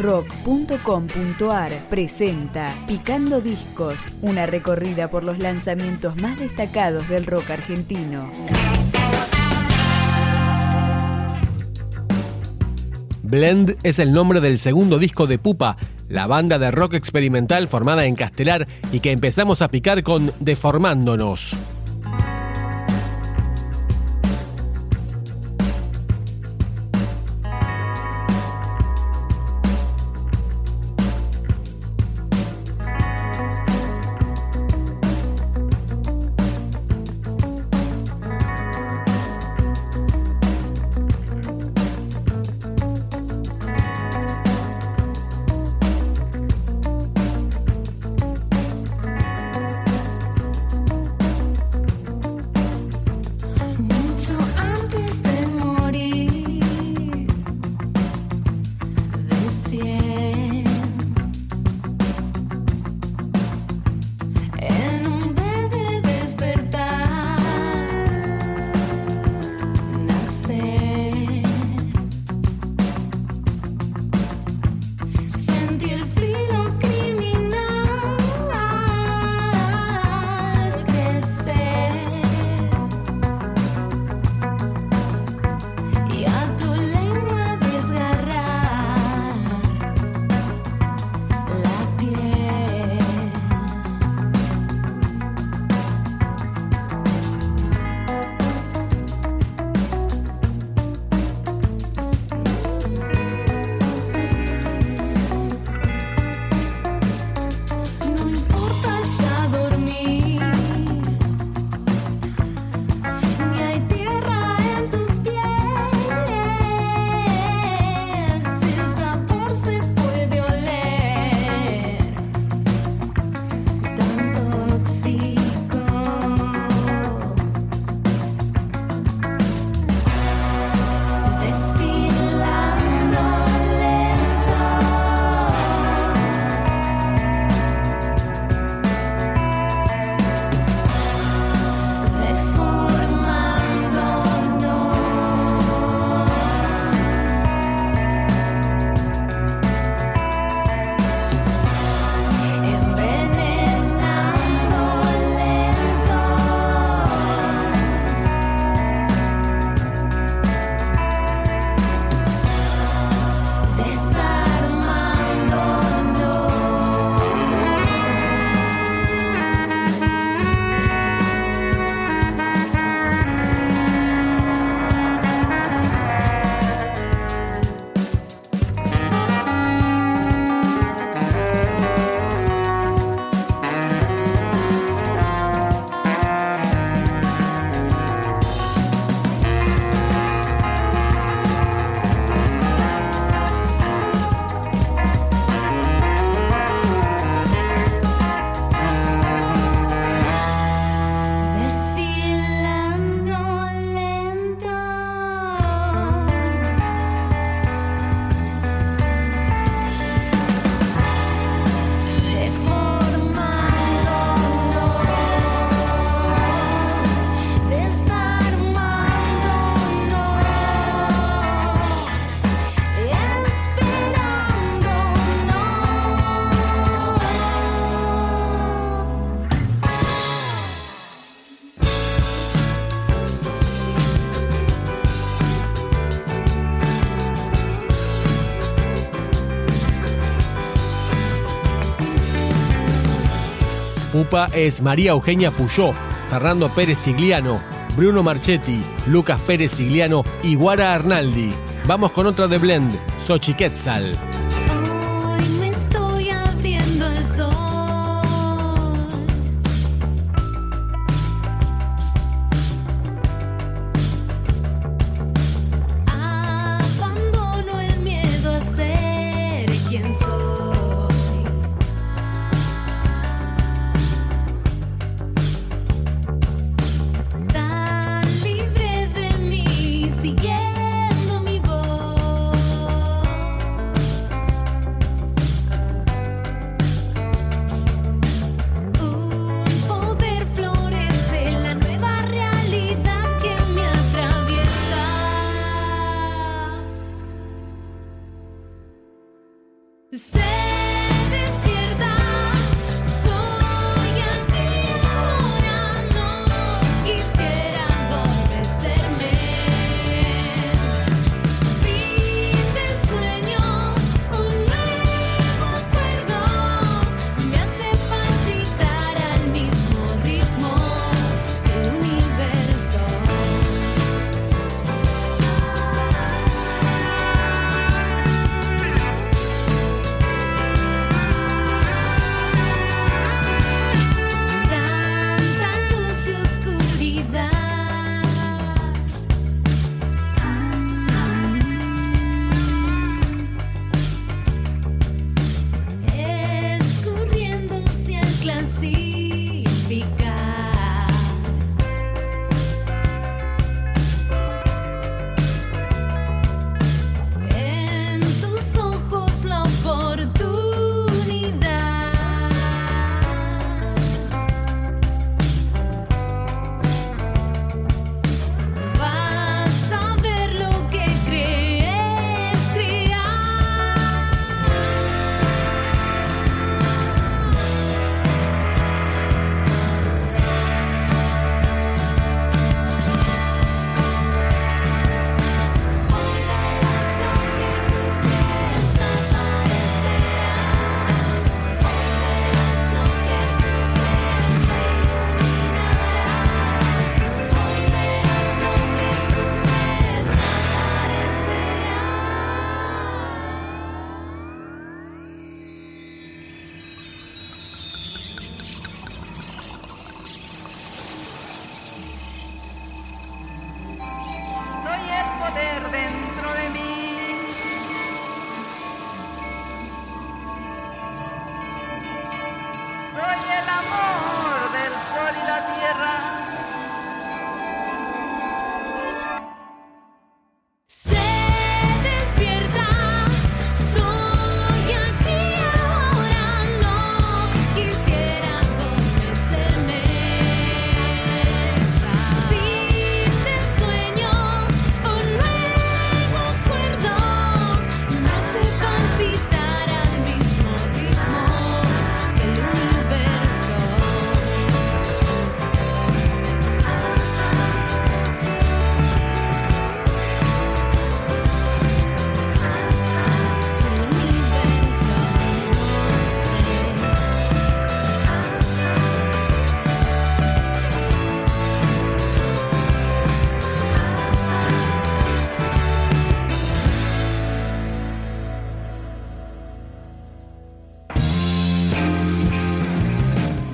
rock.com.ar presenta Picando Discos, una recorrida por los lanzamientos más destacados del rock argentino. Blend es el nombre del segundo disco de Pupa, la banda de rock experimental formada en Castelar y que empezamos a picar con Deformándonos. Pupa es María Eugenia Puyó, Fernando Pérez Sigliano, Bruno Marchetti, Lucas Pérez Sigliano y Guara Arnaldi. Vamos con otra de Blend, Sochi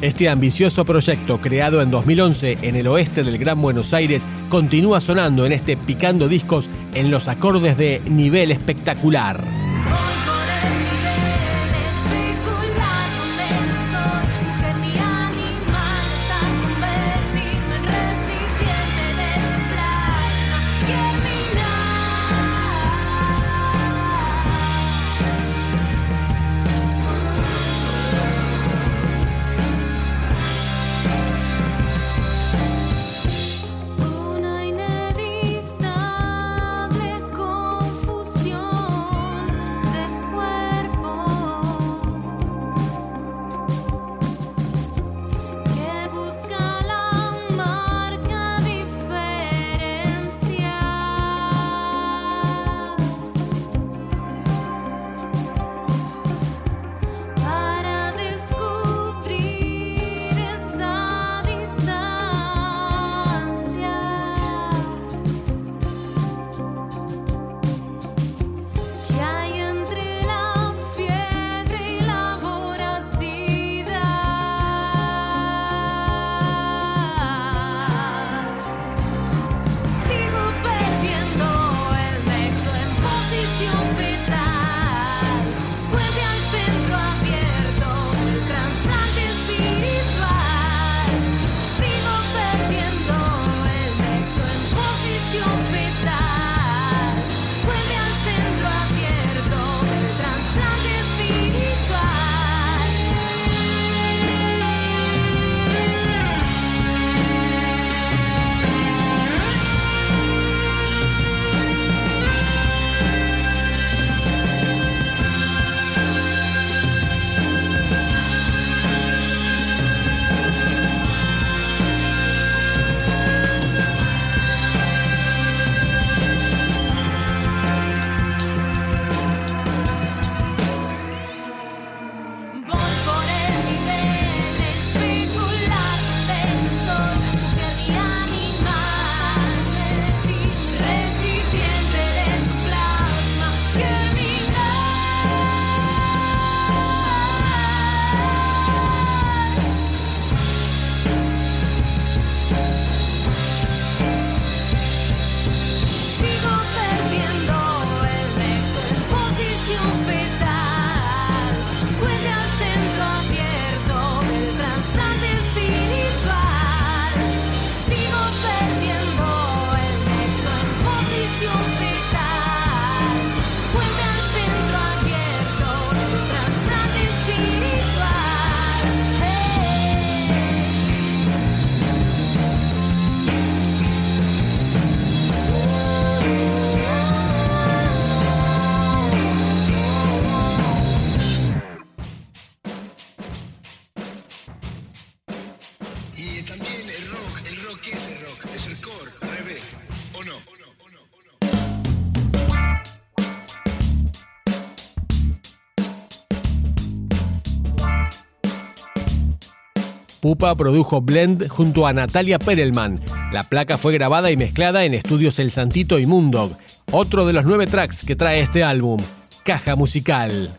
Este ambicioso proyecto, creado en 2011 en el oeste del Gran Buenos Aires, continúa sonando en este Picando Discos en los acordes de nivel espectacular. Pupa produjo Blend junto a Natalia Perelman. La placa fue grabada y mezclada en estudios El Santito y Moondog. Otro de los nueve tracks que trae este álbum, Caja Musical.